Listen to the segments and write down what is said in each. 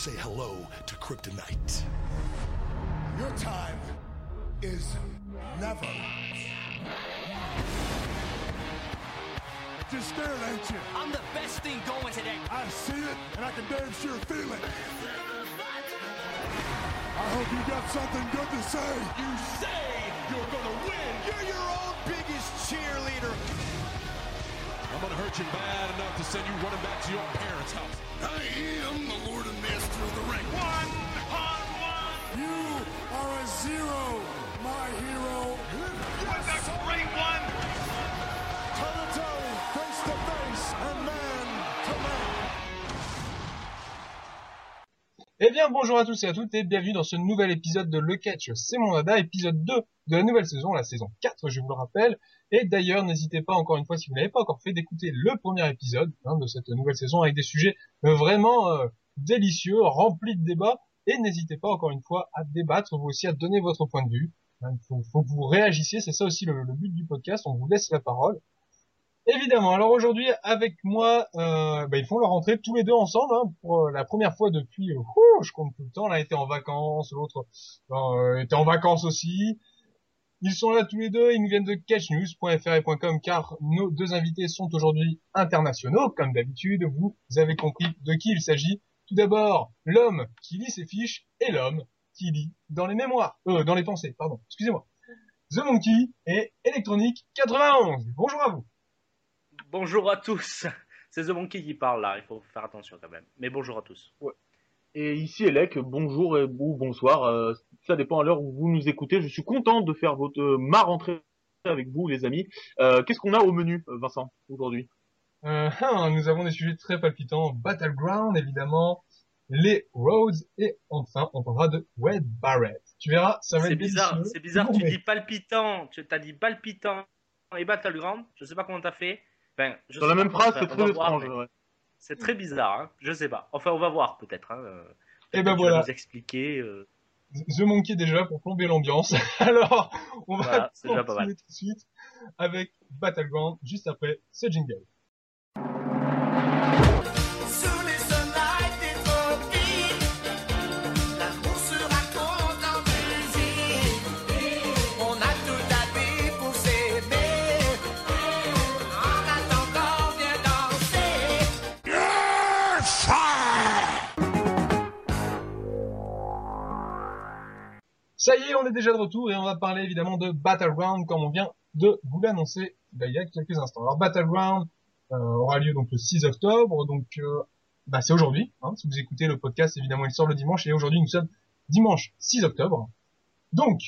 say hello to kryptonite. Your time is never. Just scared, ain't you? I'm the best thing going today. I see it, and I can damn sure feel it. I hope you got something good to say. You say you're gonna win. You're your own biggest cheerleader. I'm gonna hurt you bad enough to send you running back to your parents' house. I am the Lord and Master of the Ring. One on one. You are a zero, my hero. What's a great one? Toe to toe, face to face, and man to man. Eh bien, bonjour à tous et à toutes et bienvenue dans ce nouvel épisode de Le Catch, c'est mon dada, épisode 2 de la nouvelle saison, la saison 4, je vous le rappelle. Et d'ailleurs, n'hésitez pas encore une fois, si vous n'avez pas encore fait, d'écouter le premier épisode hein, de cette nouvelle saison avec des sujets euh, vraiment euh, délicieux, remplis de débats. Et n'hésitez pas encore une fois à débattre, vous aussi à donner votre point de vue. Hein, Il faut, faut que vous réagissiez, c'est ça aussi le, le but du podcast, on vous laisse la parole. Évidemment. Alors aujourd'hui, avec moi, euh, bah, ils font leur entrée tous les deux ensemble hein, pour euh, la première fois depuis. euh, ouh, je compte tout le temps. L'un était en vacances, l'autre était en vacances aussi. Ils sont là tous les deux. Ils nous viennent de catchnews.fr et .com car nos deux invités sont aujourd'hui internationaux, comme d'habitude. Vous avez compris de qui il s'agit. Tout d'abord, l'homme qui lit ses fiches et l'homme qui lit dans les mémoires, euh, dans les pensées. Pardon. Excusez-moi. The Monkey et Electronic 91. Bonjour à vous. Bonjour à tous. C'est The Monkey qui parle là, il faut faire attention quand même. Mais bonjour à tous. Et ici Elec, bonjour et, ou bonsoir, euh, ça dépend à l'heure où vous nous écoutez. Je suis content de faire votre euh, ma rentrée avec vous les amis. Euh, Qu'est-ce qu'on a au menu, euh, Vincent, aujourd'hui? Euh, hein, nous avons des sujets très palpitants. Battleground, évidemment. Les Roads. Et enfin, on parlera de Wade Barrett. Tu verras, ça va C'est être bizarre, c'est bizarre, Non, tu mais- dis palpitant, tu t'as dit palpitant et Battleground, je sais pas comment t'as fait. Enfin, je Dans la même phrase, c'est très étrange. ouais. C'est très bizarre, hein. je sais pas. Enfin, on va voir peut-être. Hein. euh, Et peut-être ben voilà. nous expliquer. euh, The Monkey déjà pour plomber l'ambiance. Alors, on va Voilà, continuer tout de suite avec Battleground juste après ce jingle. Ça y est, on est déjà de retour et on va parler évidemment de Battleground comme on vient de vous l'annoncer bah, il y a quelques instants. Alors Battleground euh, aura lieu donc le 6 octobre, donc euh, bah, c'est aujourd'hui. Hein, si vous écoutez le podcast, évidemment, il sort le dimanche et aujourd'hui nous sommes dimanche 6 octobre. Donc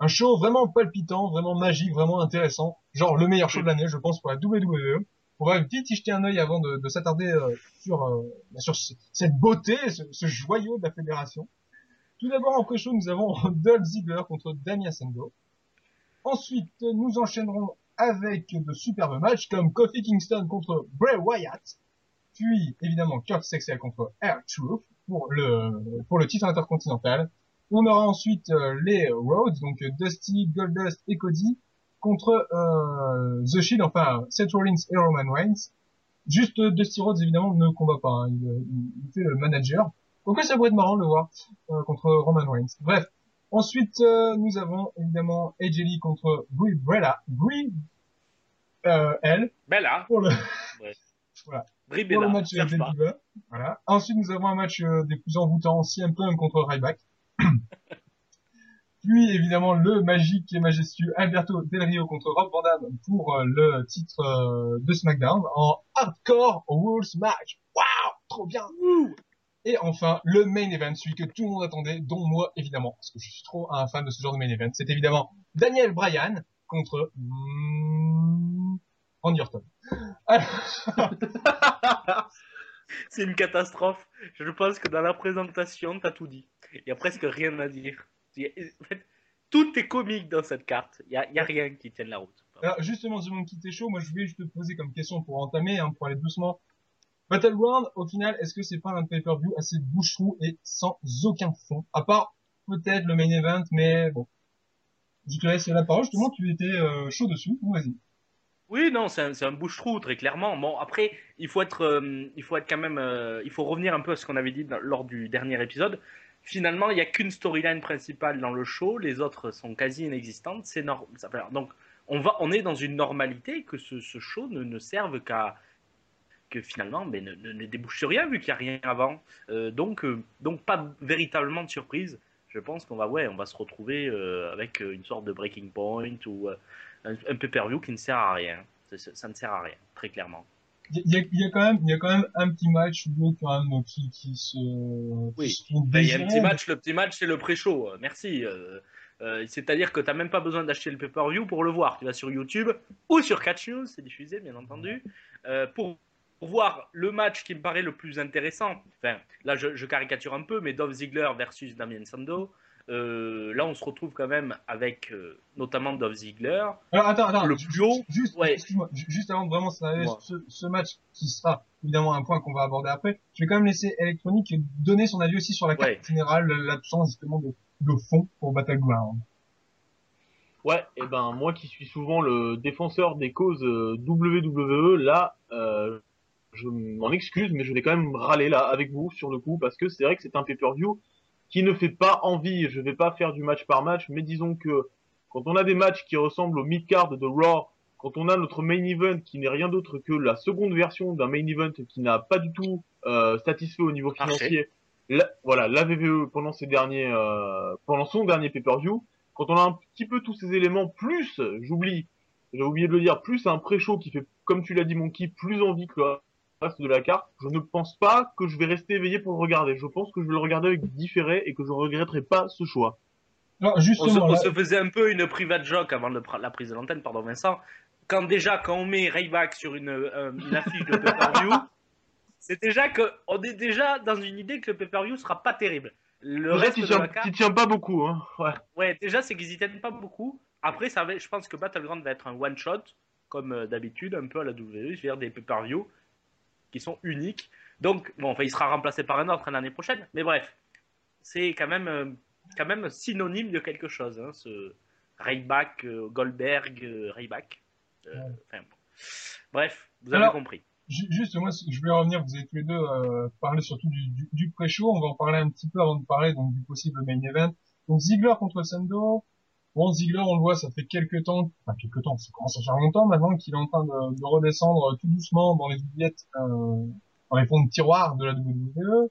un show vraiment palpitant, vraiment magique, vraiment intéressant, genre le meilleur show de l'année, je pense pour la WWE. On va vite y jeter un œil avant de, de s'attarder euh, sur euh, bah, sur ce- cette beauté, ce joyau de la fédération. Tout d'abord en pré-show, nous avons Dolph Ziggler contre Damien Sandow. Ensuite, nous enchaînerons avec de superbes matchs comme Kofi Kingston contre Bray Wyatt. Puis, évidemment, Kurt Sexel contre Air Truth pour le, pour titre intercontinental. On aura ensuite euh, les Rhodes, donc Dusty, Goldust et Cody contre euh, The Shield, enfin Seth Rollins et Roman Reigns. Juste euh, Dusty Rhodes, évidemment, ne combat pas. hein. Il, il- il fait le manager. Donc ça pourrait être marrant de le voir euh, contre Roman Reigns. Bref. Ensuite, euh, nous avons évidemment AJ Lee contre Brie Bella. Brie, euh, elle, Bella, pour le, pour Brie le Bella, match cherche des pas. divas. Voilà. Ensuite, nous avons un match des plus envoûtants, CM Punk contre Ryback. Puis, évidemment, le magique et majestueux Alberto Del Rio contre Rob Van Dam pour le titre de SmackDown en Hardcore Rules Match. Waouh Trop bien Et enfin, le main event, celui que tout le monde attendait, dont moi, évidemment, parce que je suis trop un fan de ce genre de main event. C'est évidemment Daniel Bryan contre mm, Randy Orton. Alors, C'est une catastrophe. Je pense que dans la présentation, t'as tout dit. Il y a presque rien à dire. En fait, tout est comique dans cette carte. Il y a, rien qui tienne la route. Alors justement, The Monkey t'es chaud, moi je vais juste te poser comme question pour entamer, hein, pour aller doucement. Battleground, au final, est-ce que c'est pas un pay-per-view assez boucherou et sans aucun fond? À part peut-être le main event, mais bon. Je te laisse la parole, justement, tu étais euh, chaud dessus, vas-y. Oui, non, c'est un, un bouche-trou, très clairement. Bon, après, il faut être, euh, il faut être quand même, euh, il faut revenir un peu à ce qu'on avait dit lors du dernier épisode. Finalement, il n'y a qu'une storyline principale dans le show, les autres sont quasi inexistantes. C'est nor- ça fait- Donc, on va, on est dans une normalité que ce, show ne serve qu'à, que finalement, mais ne, ne- ne débouche sur rien vu qu'il n'y a rien avant. Euh, donc, euh, donc pas véritablement de surprise. Je pense qu'on va, ouais, on va se retrouver euh, avec une sorte de breaking point ou euh, un, un pay-per-view qui ne sert à rien. Ça, ça- ça ne sert à rien, très clairement. Il y a, il y a quand même, il y a quand même un petit match quand même qui, qui se, Oui. qui se font Ben, Il y a un petit match, le petit match c'est le pré-show. Merci. Euh, euh, C'est-à-dire que tu n'as même pas besoin d'acheter le pay-per-view pour le voir. Tu vas sur YouTube ou sur Catch News, c'est diffusé bien entendu, euh, pour, pour voir le match qui me paraît le plus intéressant. Enfin, là je, je caricature un peu, mais Dolph Ziggler versus Damien Sando. Euh, là on se retrouve quand même avec euh, notamment Dolph Ziggler. Alors attends, attends, Le ju- plus haut, juste, ouais. juste avant de vraiment ce, ce match qui sera évidemment un point qu'on va aborder après, je vais quand même laisser Electronic donner son avis aussi sur la carte Ouais. générale, l'absence justement de, de fond pour Battleground. Ouais, et ben moi qui suis souvent le défenseur des causes euh, WWE, là, euh, je m'en excuse, mais je vais quand même râler là avec vous sur le coup parce que c'est vrai que c'est un pay-per-view qui ne fait pas envie. Je vais pas faire du match par match, mais disons que quand on a des matchs qui ressemblent au mid-card de Raw, quand on a notre main event qui n'est rien d'autre que la seconde version d'un main event qui n'a pas du tout euh, satisfait au niveau financier, la, voilà, la VVE pendant ses derniers, euh, pendant son dernier pay-per-view, quand on a un petit peu tous ces éléments, plus, j'oublie, j'ai oublié de le dire, plus un pré-show qui fait, comme tu l'as dit, Monkey, plus envie que reste de la carte, je ne pense pas que je vais rester éveillé pour le regarder. Je pense que je vais le regarder avec différé et que je regretterai pas ce choix. On se, justement, on là, se faisait un peu une private joke avant le la prise de l'antenne, pardon Vincent. Quand déjà, quand on met Rayback sur une, euh, une affiche de pay-per-view, c'est déjà que on est déjà dans une idée que le pay-per-view sera pas terrible. Le Déjà, reste de tiens, la carte, tiens pas beaucoup, hein. Ouais. ouais, déjà c'est qu'ils y tiennent pas beaucoup. Après, ça va, je pense que Battleground va être un one shot, comme euh, d'habitude, un peu à la WWE, c'est-à-dire des pay-per-view qui sont uniques. Donc, bon, enfin, il sera remplacé par un autre l'année prochaine. Mais bref, c'est quand même, euh, quand même synonyme de quelque chose, hein, ce Rayback, euh, Goldberg, euh, Rayback. Euh, enfin, bon. Bref, vous avez compris. ju- juste moi, je voulais revenir, vous avez tous les deux parlé surtout du, du, du pré-show, on va en parler un petit peu avant de parler donc du possible main event. Donc Ziggler contre Sando. Bon, Ziggler, on le voit, ça fait quelques temps, enfin quelques temps, ça commence à faire longtemps maintenant qu'il est en train de, de redescendre tout doucement dans les oubliettes, euh, dans les fonds de tiroir de la WWE.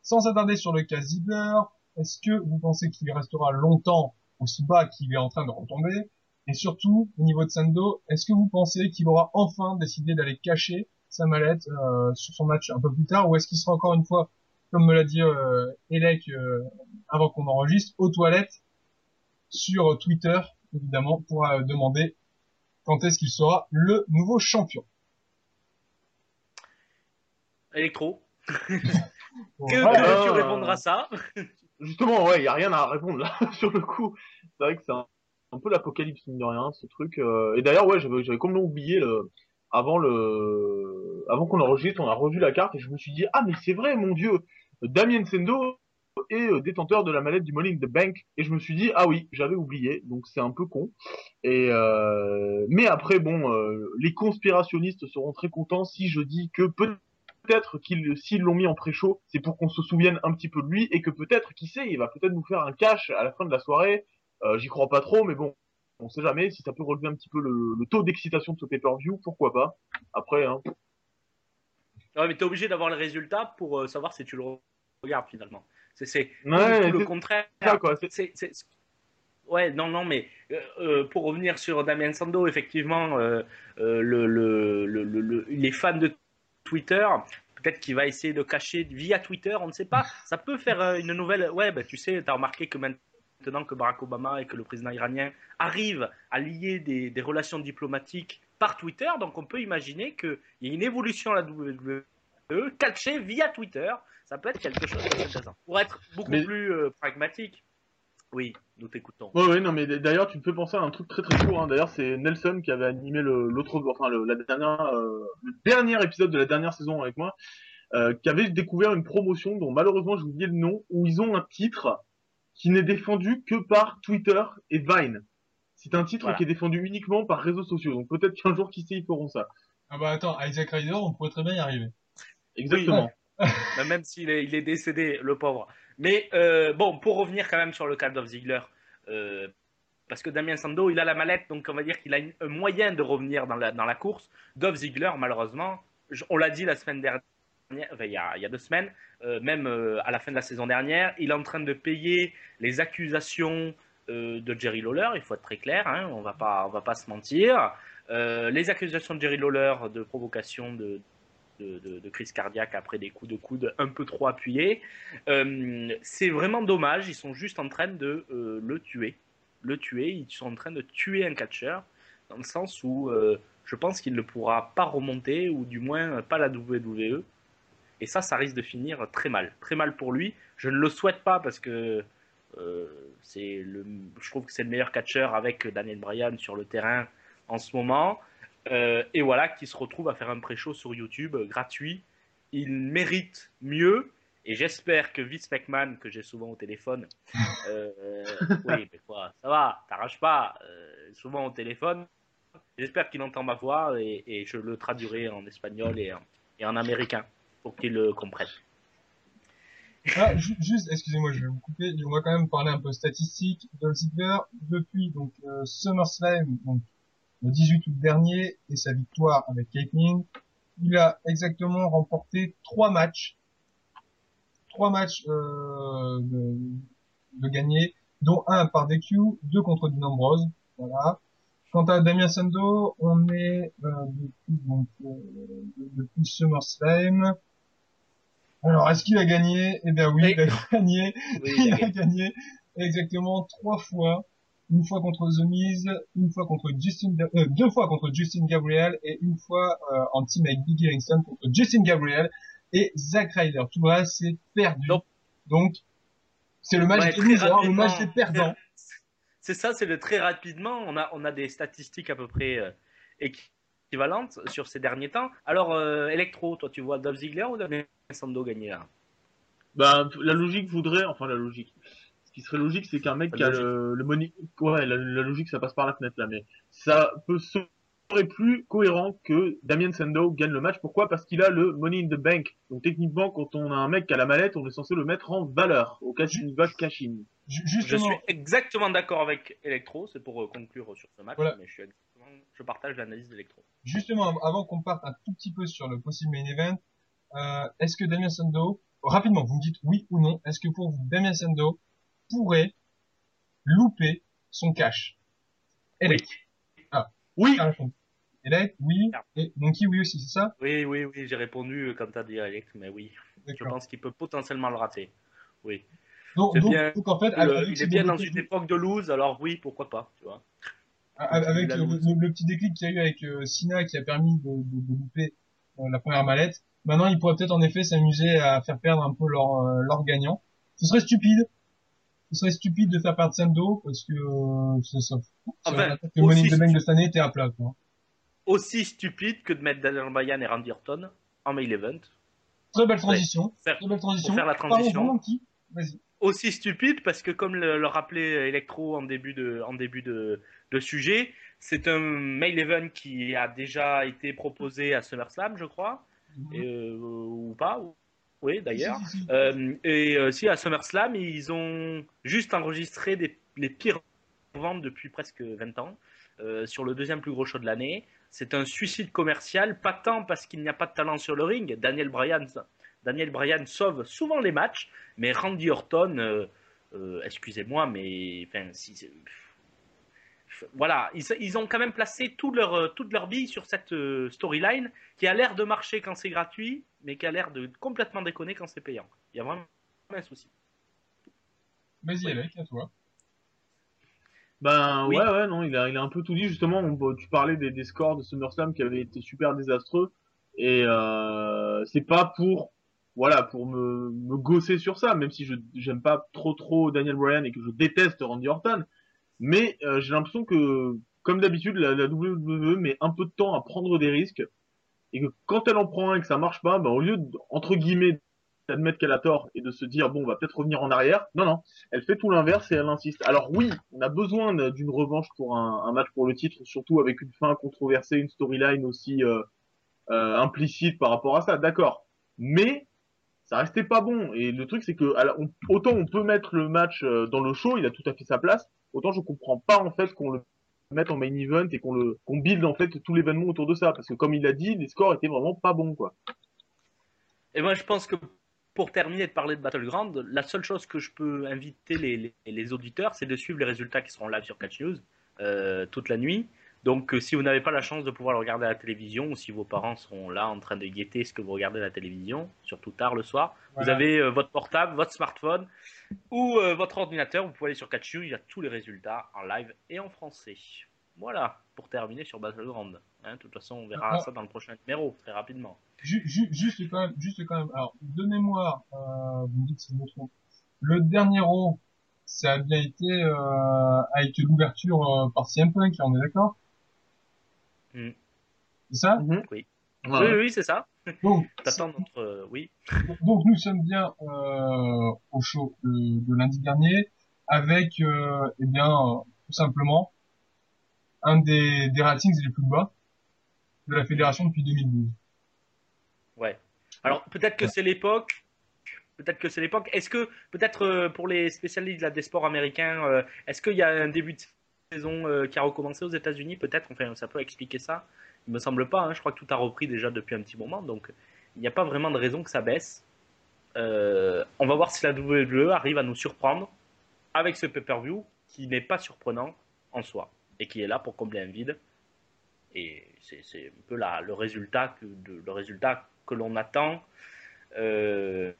Sans s'attarder sur le cas Ziggler, est-ce que vous pensez qu'il restera longtemps aussi bas qu'il est en train de retomber? Et surtout, au niveau de Sando, est-ce que vous pensez qu'il aura enfin décidé d'aller cacher sa mallette euh, sur son match un peu plus tard, ou est-ce qu'il sera encore une fois, comme me l'a dit euh, Elec euh, avant qu'on enregistre, aux toilettes sur Twitter, évidemment, pour euh, demander quand est-ce qu'il sera le nouveau champion. Electro, Bon, que voilà. euh, répondre à ça? Justement, ouais, y a rien à répondre là sur le coup. C'est vrai que c'est un, un peu l'apocalypse mine de rien, ce truc. euh. Et d'ailleurs, ouais, j'avais j'avais complètement oublié le avant le avant qu'on enregistre, on a revu la carte et je me suis dit ah mais c'est vrai, mon dieu, Damien Sendo est euh, détenteur de la mallette du Money in the Bank et je me suis dit ah oui, j'avais oublié, donc c'est un peu con. Et euh... mais après bon, euh, les conspirationnistes seront très contents si je dis que peut peut-être qu'ils, s'ils l'ont mis en pré-show, c'est pour qu'on se souvienne un petit peu de lui et que peut-être, qui sait, il va peut-être nous faire un cash à la fin de la soirée. J'y crois pas trop, mais bon, on sait jamais si ça peut relever un petit peu le, le taux d'excitation de ce pay-per-view, pourquoi pas. Après, hein, Ouais, mais t'es obligé d'avoir le résultat pour savoir si tu le regardes finalement. C'est Ouais, le contraire. ça quoi. Ouais, non, non, mais euh, euh, pour revenir sur Damien Sando, effectivement, euh, euh, le, le, le, le- le- les fans de Twitter, peut-être qu'il va essayer de cacher via Twitter, on ne sait pas. Ça peut faire une nouvelle. Ouais, bah, tu sais, tu as remarqué que maintenant que Barack Obama et que le président iranien arrivent à lier des, des relations diplomatiques par Twitter, donc on peut imaginer qu'il y a une évolution à la WWE cachée via Twitter. Ça peut être quelque chose d'intéressant. Pour être beaucoup Mais- plus euh, pragmatique, oui, nous t'écoutons. Ouais, ouais, non, mais d'ailleurs, tu me fais penser à un truc très très court. Hein. D'ailleurs, c'est Nelson qui avait animé le- l'autre, enfin, le, la dernière, euh, le dernier épisode de la dernière saison avec moi, euh, qui avait découvert une promotion dont malheureusement j'ai oublié le nom, où ils ont un titre qui n'est défendu que par Twitter et Vine. C'est un titre Voilà. qui est défendu uniquement par réseaux sociaux. Donc peut-être qu'un jour, qui sait, ils feront ça. Ah bah attends, Isaac Ryder, on pourrait très bien y arriver. Exactement. Même s'il est, il est décédé, le pauvre. Mais euh, bon, pour revenir quand même sur le cas d'Olf Ziegler, euh, parce que Damien Sando, il a la mallette, donc on va dire qu'il a un moyen de revenir dans la, course. Dolph Ziegler, malheureusement, on l'a dit la semaine dernière, il, y a, deux semaines, euh, même à la fin de la saison dernière, il est en train de payer les accusations de Jerry Lawler, il faut être très clair, hein, on on va pas se mentir. Les accusations de Jerry Lawler de provocation de, de, crise cardiaque après des coups de coude un peu trop appuyés. Euh, c'est vraiment dommage, ils sont juste en train de euh, le tuer. Le tuer, ils sont en train de tuer un catcheur, dans le sens où euh, je pense qu'il ne pourra pas remonter, ou du moins pas la WWE. Et ça, ça risque de finir très mal. Très mal pour lui. Je ne le souhaite pas parce que le, je trouve que c'est le meilleur catcheur avec Daniel Bryan sur le terrain en ce moment. Euh, et voilà, qui se retrouve à faire un pré-show sur YouTube euh, gratuit. Il mérite mieux. Et j'espère que Vince McMahon, que j'ai souvent au téléphone, euh, oui, mais quoi, ça va, t'arraches pas, euh, souvent au téléphone. J'espère qu'il entend ma voix et, et je le traduirai en espagnol et en, et en américain pour qu'il le comprenne. Ah, ju- juste, excusez-moi, je vais vous couper. On va quand même parler un peu statistique. Dolph Ziggler, depuis donc euh, SummerSlam, donc le 18 août dernier, et sa victoire avec Caitlyn, il a exactement remporté trois matchs, trois matchs euh, de, de gagnés, dont un par DQ, deux contre Dean. Voilà. Quant à Damien Sando, on est euh, depuis donc euh, depuis SummerSlam. Alors, est-ce qu'il a gagné? Eh bien oui, Oui. il a gagné. Oui, Il a gagné exactement trois fois. Une fois contre The Miz, une fois contre Justin, euh, deux fois contre Justin Gabriel et une fois euh, en team avec Biggie Langston contre Justin Gabriel et Zack Ryder. Tout le reste c'est perdu. Donc- Donc c'est le match Ouais, des losers, le match des perdants. C'est ça, c'est le très rapidement. On a, on a des statistiques à peu près euh, équivalentes sur ces derniers temps. Alors, euh, Electro, toi, tu vois Dolph Ziggler ou Damien Sando gagner là? Bah, la logique voudrait, enfin la logique. Ce qui serait logique, c'est qu'un mec La qui a logique. le, le money, ouais, la, la logique, ça passe par la fenêtre là, mais ça peut serait plus cohérent que Damien Sandow gagne le match. Pourquoi? Parce qu'il a le money in the bank. Donc techniquement, quand on a un mec qui a la mallette, on est censé le mettre en valeur au cas d'une vague cash-in. Ju- Je Justement, suis exactement d'accord avec Electro, c'est pour euh, conclure sur ce match, Voilà. mais je, suis exactement- je partage l'analyse d'Electro. justement, av- avant qu'on parte un tout petit peu sur le possible main event, euh, est-ce que Damien Sando, rapidement, vous me dites oui ou non, est-ce que pour vous, Damien Sando pourrait louper son cash Elec. Oui, Ah, oui. Ah. Et Monkey, oui aussi, c'est ça? Oui, oui, oui, j'ai répondu euh, comme tu as dit, Elect, mais oui, je pense qu'il peut potentiellement le rater. Oui. Donc, c'est donc, bien. donc, en fait, Le- il est bien dans une époque de lose, alors oui, pourquoi pas, tu vois. avec la le, lose. le- le petit déclic qu'il y a eu avec euh, Sina qui a permis de, de, de louper euh, la première mallette, maintenant il pourrait peut-être en effet s'amuser à faire perdre un peu leur, euh, leur gagnant. Ce serait stupide. Ce serait stupide de faire perdre Sando parce que euh, ça, ça, ça- Enfin, le Money Bank de cette année était à plat. Quoi. Aussi stupide que de mettre Daniel Bryan et Randy Orton en main event. Très belle transition. Faire- Très belle transition. pour faire la transition. Vas-y. aussi stupide parce que comme le, le rappelait Electro en début de, en début de, de sujet, c'est un mail event qui a déjà été proposé à SummerSlam, je crois, et, euh, ou pas, ou- oui d'ailleurs. Euh, et euh, si à SummerSlam, ils ont juste enregistré des, les pires ventes depuis presque 20 ans euh, sur le deuxième plus gros show de l'année. C'est un suicide commercial, pas tant parce qu'il n'y a pas de talent sur le ring. Daniel Bryan, Daniel Bryan sauve souvent les matchs, mais Randy Orton, euh, euh, excusez-moi, mais enfin, si, voilà, ils, ils ont quand même placé tout leur, euh, toute leur bille sur cette euh, storyline qui a l'air de marcher quand c'est gratuit, mais qui a l'air de complètement déconner quand c'est payant. Il y a vraiment un souci. Vas-y. Alec, à toi. Ben Oui. ouais ouais non il a il a un peu tout dit justement on- tu parlais des, des scores de SummerSlam qui avaient été super désastreux et euh, c'est pas pour voilà pour me, me gausser sur ça même si je j'aime pas trop trop Daniel Bryan et que je déteste Randy Orton mais euh, j'ai l'impression que comme d'habitude la, WWE met un peu de temps à prendre des risques et que quand elle en prend un et que ça marche pas ben au lieu entre guillemets d'admettre qu'elle a tort et de se dire bon, on va peut-être revenir en arrière. Non, non, elle fait tout l'inverse et elle insiste. Alors oui, on a besoin d'une revanche pour un, match pour le titre, surtout avec une fin controversée, une storyline aussi euh, euh, implicite par rapport à ça. D'accord, mais ça restait pas bon. Et le truc, c'est que autant on peut mettre le match euh, dans le show, il a tout à fait sa place. Autant je comprends pas en fait qu'on le mette en main event et qu'on le qu'on build en fait tout l'événement autour de ça parce que comme il a dit les scores étaient vraiment pas bons quoi. Et moi je pense que pour terminer de parler de Battleground, la seule chose que je peux inviter les auditeurs, c'est de suivre les résultats qui seront live sur Catch News euh, toute la nuit. Donc, euh, si vous n'avez pas la chance de pouvoir le regarder à la télévision, ou si vos parents seront là en train de guetter ce que vous regardez à la télévision, surtout tard le soir, voilà. vous avez euh, votre portable, votre smartphone ou euh, votre ordinateur. Vous pouvez aller sur Catch News, il y a tous les résultats en live et en français. Voilà, pour terminer sur Battleground. Hein, de toute façon, on verra ah. ça dans le prochain numéro, très rapidement. Juste quand même, juste quand même. Alors, de mémoire, euh, vous me dites si je me trompe. Le dernier row, ça a bien été avec l'ouverture par CM Punk, on est d'accord? Mm. C'est ça mm -hmm. Oui. Oui, oui, c'est ça. Donc, notre, euh, oui. Donc, nous sommes bien au show de, de, lundi dernier avec, eh bien, tout simplement, un des, des ratings les plus bas de la fédération depuis 2012. Ouais. Alors peut-être que c'est l'époque. Peut-être que c'est l'époque. Est-ce que peut-être euh, pour les spécialistes là, des sports américains, euh, est-ce qu'il y a un début de saison euh, qui a recommencé aux États-Unis Peut-être. Enfin, ça peut expliquer ça. Il me semble pas. Hein. Je crois que tout a repris déjà depuis un petit moment, donc il n'y a pas vraiment de raison que ça baisse. on va voir si la WWE arrive à nous surprendre avec ce pay-per-view qui n'est pas surprenant en soi et qui est là pour combler un vide. Et c'est un peu la, le résultat que, le résultat que l'on attend, euh,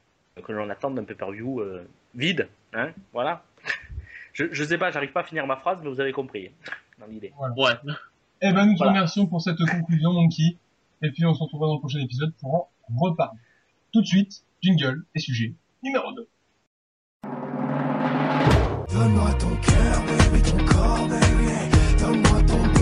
que l'on attend d'un pay-per-view euh, vide, hein, voilà. Je, je sais pas, j'arrive pas à finir ma phrase, mais vous avez compris dans l'idée. Voilà. Ouais. Eh ben, nous te voilà. remercions pour cette conclusion, Monkey. Et puis, on se retrouvera dans le prochain épisode pour en reparler. Tout de suite, jingle et sujet numéro 2. Donne-moi ton cœur, baby, ton corps, baby. Donne-moi ton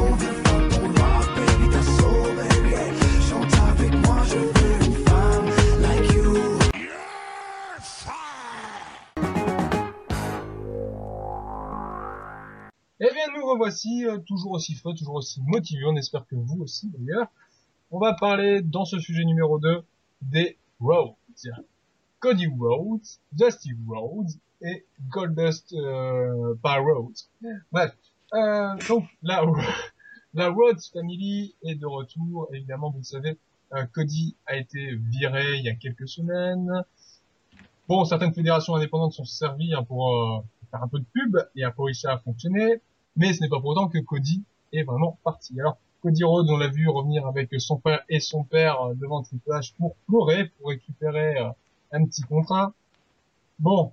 nous revoici, euh, toujours aussi frais, toujours aussi motivés, on espère que vous aussi d'ailleurs. On va parler dans ce sujet numéro 2 des Rhodes. Cody Rhodes, Dusty Rhodes et Goldust euh, par Rhodes. Bref, euh, donc la, la Rhodes Family est de retour. Évidemment, vous le savez, euh, Cody a été viré il y a quelques semaines. Bon, certaines fédérations indépendantes sont servies hein, pour faire un peu de pub et a réussi à fonctionner, mais ce n'est pas pour autant que Cody est vraiment parti. Alors, Cody Rhodes, on l'a vu revenir avec son frère et son père euh, devant Triple H pour pleurer, pour récupérer euh, un petit contrat. Bon,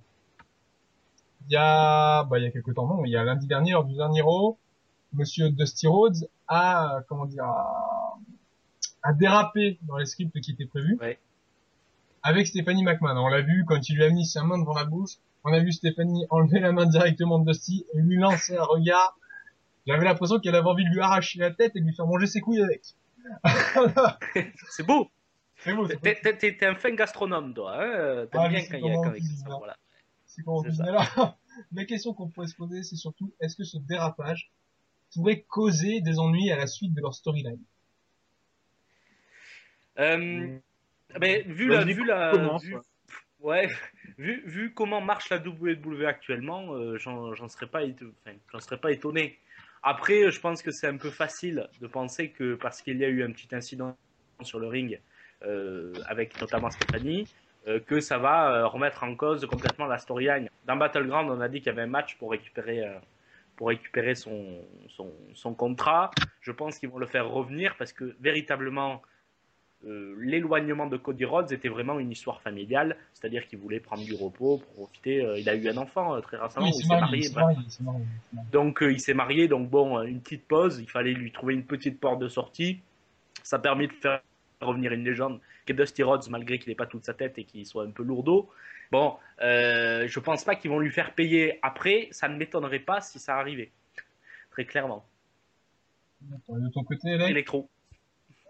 il y a, bah, il y a quelques temps, non, il y a lundi dernier, lors du dernier Raw, Monsieur Dusty Rhodes a, comment dire, a, a dérapé dans les scripts qui étaient prévus. Ouais. Avec Stephanie McMahon. On l'a vu quand il lui a mis sa main devant la bouche. On a vu Stephanie enlever la main directement de Dusty et lui lancer un regard. J'avais l'impression qu'elle avait envie de lui arracher la tête et de lui faire manger ses couilles avec. c'est beau. C'est beau. T'es un fin gastronome, toi. Hein T'aimes Ah, bien quand il y a cuisine, ça, voilà. C'est comment on là, la question qu'on pourrait se poser, c'est surtout, est-ce que ce dérapage pourrait causer des ennuis à la suite de leur storyline? Euh, mais vu la, Vas-y, vu la, vu- ouais. vu, vu comment marche la WWE actuellement, euh, j'en serais pas, enfin, serais pas étonné. Après, je pense que c'est un peu facile de penser que parce qu'il y a eu un petit incident sur le ring euh, avec notamment Stéphanie, euh, que ça va euh, remettre en cause complètement la storyline. Dans Battleground, on a dit qu'il y avait un match pour récupérer, euh, pour récupérer son, son contrat. Je pense qu'ils vont le faire revenir parce que véritablement, euh, l'éloignement de Cody Rhodes était vraiment une histoire familiale, c'est-à-dire qu'il voulait prendre du repos, profiter. euh, il a eu un enfant euh, très récemment, Oui, il s'est marié. Donc il s'est marié, donc bon, une petite pause, il fallait lui trouver une petite porte de sortie. Ça a permis de faire revenir une légende qui est Dusty Rhodes, malgré qu'il n'ait pas toute sa tête et qu'il soit un peu lourdeau. Bon, je pense pas qu'ils vont lui faire payer après, ça ne m'étonnerait pas si ça arrivait. Très clairement. De ton côté, Euh,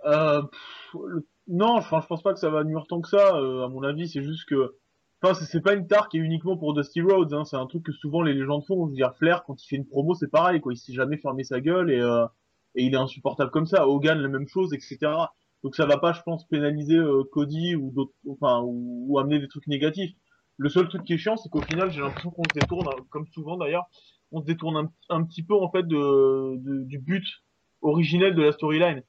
le non, enfin, je pense pas que ça va nuire tant que ça. euh, à mon avis, c'est juste que, enfin, c'est- pas une tare qui est uniquement pour Dusty Rhodes. Hein, c'est un truc que souvent les légendes font. Je veux dire, Flair quand il fait une promo, c'est pareil, quoi. Il s'est jamais fermé sa gueule et euh, et il est insupportable comme ça. Hogan, la même chose, etc. Donc ça va pas, je pense, pénaliser euh, Cody ou d'autres, enfin, ou, ou amener des trucs négatifs. Le seul truc qui est chiant, c'est qu'au final, j'ai l'impression qu'on se détourne, hein, comme souvent d'ailleurs, on se détourne un, un petit peu en fait de, de- du but originel de la storyline.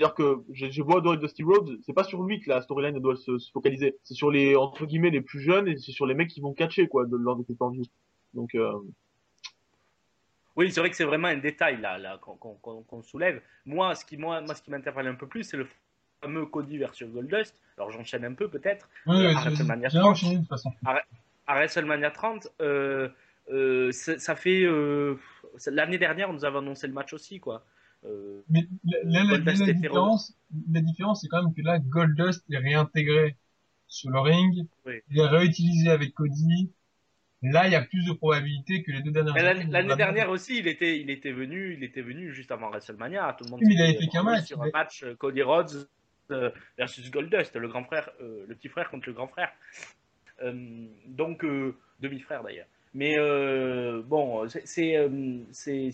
C'est-à-dire que j'ai j'ai beau adorer Dusty Rhodes, c'est pas sur lui que la storyline doit se, se focaliser. C'est sur les entre guillemets les plus jeunes et c'est sur les mecs qui vont catcher quoi de, lors des pay-per-view. Donc euh, Oui, c'est vrai que c'est vraiment un détail là, là qu'on soulève. Moi, ce qui moi, moi, ce qui m'interpelle un peu plus, c'est le fameux Cody versus Goldust. Alors j'enchaîne un peu peut-être. Oui, de manière j'ai enchaîné de toute façon. à WrestleMania 30, euh, euh, ça ça fait euh, l'année dernière, on nous avait annoncé le match aussi, quoi. Euh, Mais la, la, différence, la différence, c'est quand même que là, Goldust est réintégré sur le ring. Oui. Il est réutilisé avec Cody. Là, il y a plus de probabilités que les deux dernières l'année dernière aussi, il était, il était venu, il était venu juste avant WrestleMania. Tout le monde Oui, il avait fait qu'un match, sur mais- un match euh, Cody Rhodes euh, versus Goldust, le grand frère, euh, le petit frère contre le grand frère. Donc demi-frère d'ailleurs. Mais bon, c'est, c'est,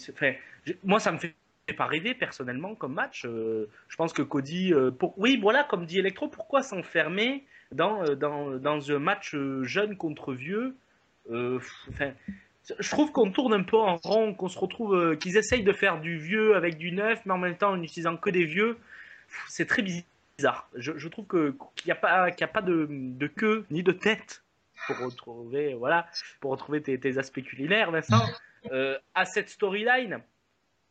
moi ça me fait pas rêver personnellement comme match. Euh, je pense que Cody, euh, oui voilà, comme dit Electro, pourquoi s'enfermer dans, euh, dans, dans un match jeune contre vieux Enfin, je trouve qu'on tourne un peu en rond, qu'on se retrouve, qu'ils essayent de faire du vieux avec du neuf, mais en même temps en utilisant que des vieux. C'est très bizarre. Je, trouve qu'il n'y a pas, qu'il y a pas de, de queue ni de tête pour retrouver, voilà, pour retrouver tes, aspects culinaires, Vincent, à cette storyline.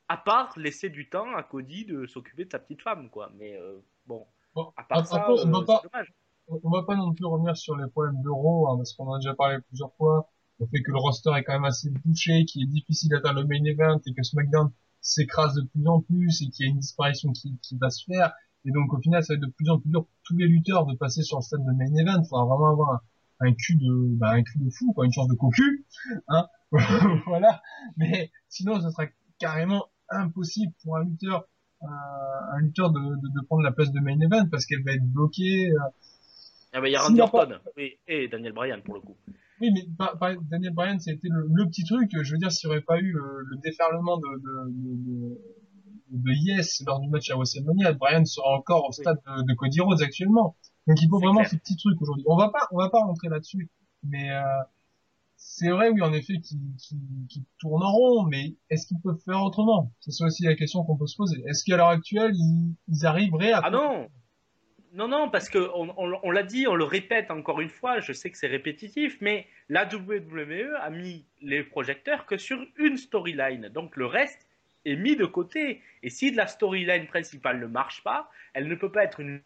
À part laisser du temps à Cody de s'occuper de sa petite femme, quoi. Mais euh, bon, Bon, à part ça, on va euh, pas, dommage. on va pas non plus revenir sur les problèmes d'euro, hein, parce qu'on en a déjà parlé plusieurs fois. Le fait que le roster est quand même assez bouché, qu'il est difficile d'atteindre le main event et que SmackDown s'écrase de plus en plus et qu'il y a une disparition qui, qui va se faire. Et donc au final, ça va être de plus en plus dur pour tous les lutteurs de passer sur le stade de main event. Il faudra vraiment avoir un, un cul de, bah, un cul de fou, quoi, une chance de cocu, hein. voilà. Mais sinon, ce sera carrément impossible pour un lutteur, euh, un lutteur de, de, de prendre la place de main event parce qu'elle va être bloquée. euh, Ah bah, il y a Randy pas- Orton oui, et Daniel Bryan pour le coup. Oui, mais par, par- Daniel Bryan, c'était le, le petit truc. Je veux dire, s'il n'y aurait pas eu le, le déferlement de, de, de, Yes lors du match à WrestleMania, Bryan serait encore au stade de, de Cody Rhodes actuellement. Donc il faut vraiment clair. ces petits trucs aujourd'hui. On va pas, on va pas rentrer là-dessus, mais euh, c'est vrai, oui, en effet, qu'ils qu'ils- qu'ils tournent en rond. Mais est-ce qu'ils peuvent faire autrement? C'est aussi la question qu'on peut se poser. Est-ce qu'à l'heure actuelle, ils, arriveraient à Ah non Non, non, parce que on, on- on l'a dit, on le répète encore une fois, je sais que c'est répétitif, mais la WWE a mis les projecteurs que sur une storyline. Donc le reste est mis de côté. Et si la storyline principale ne marche pas, elle ne peut pas être une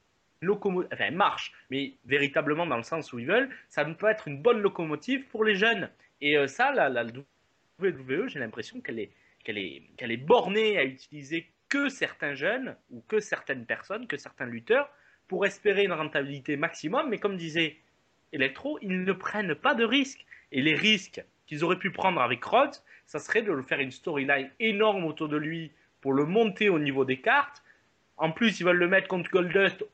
marche, mais véritablement dans le sens où ils veulent, ça ne peut être une bonne locomotive pour les jeunes. Et euh, ça, la, la WWE, j'ai l'impression qu'elle est, bornée à utiliser que certains jeunes ou que certaines personnes, que certains lutteurs, pour espérer une rentabilité maximum. Mais comme disait Electro, ils ne prennent pas de risques. Et les risques qu'ils auraient pu prendre avec Rhodes, ça serait de le faire une storyline énorme autour de lui pour le monter au niveau des cartes. En plus, ils veulent le mettre contre Goldust,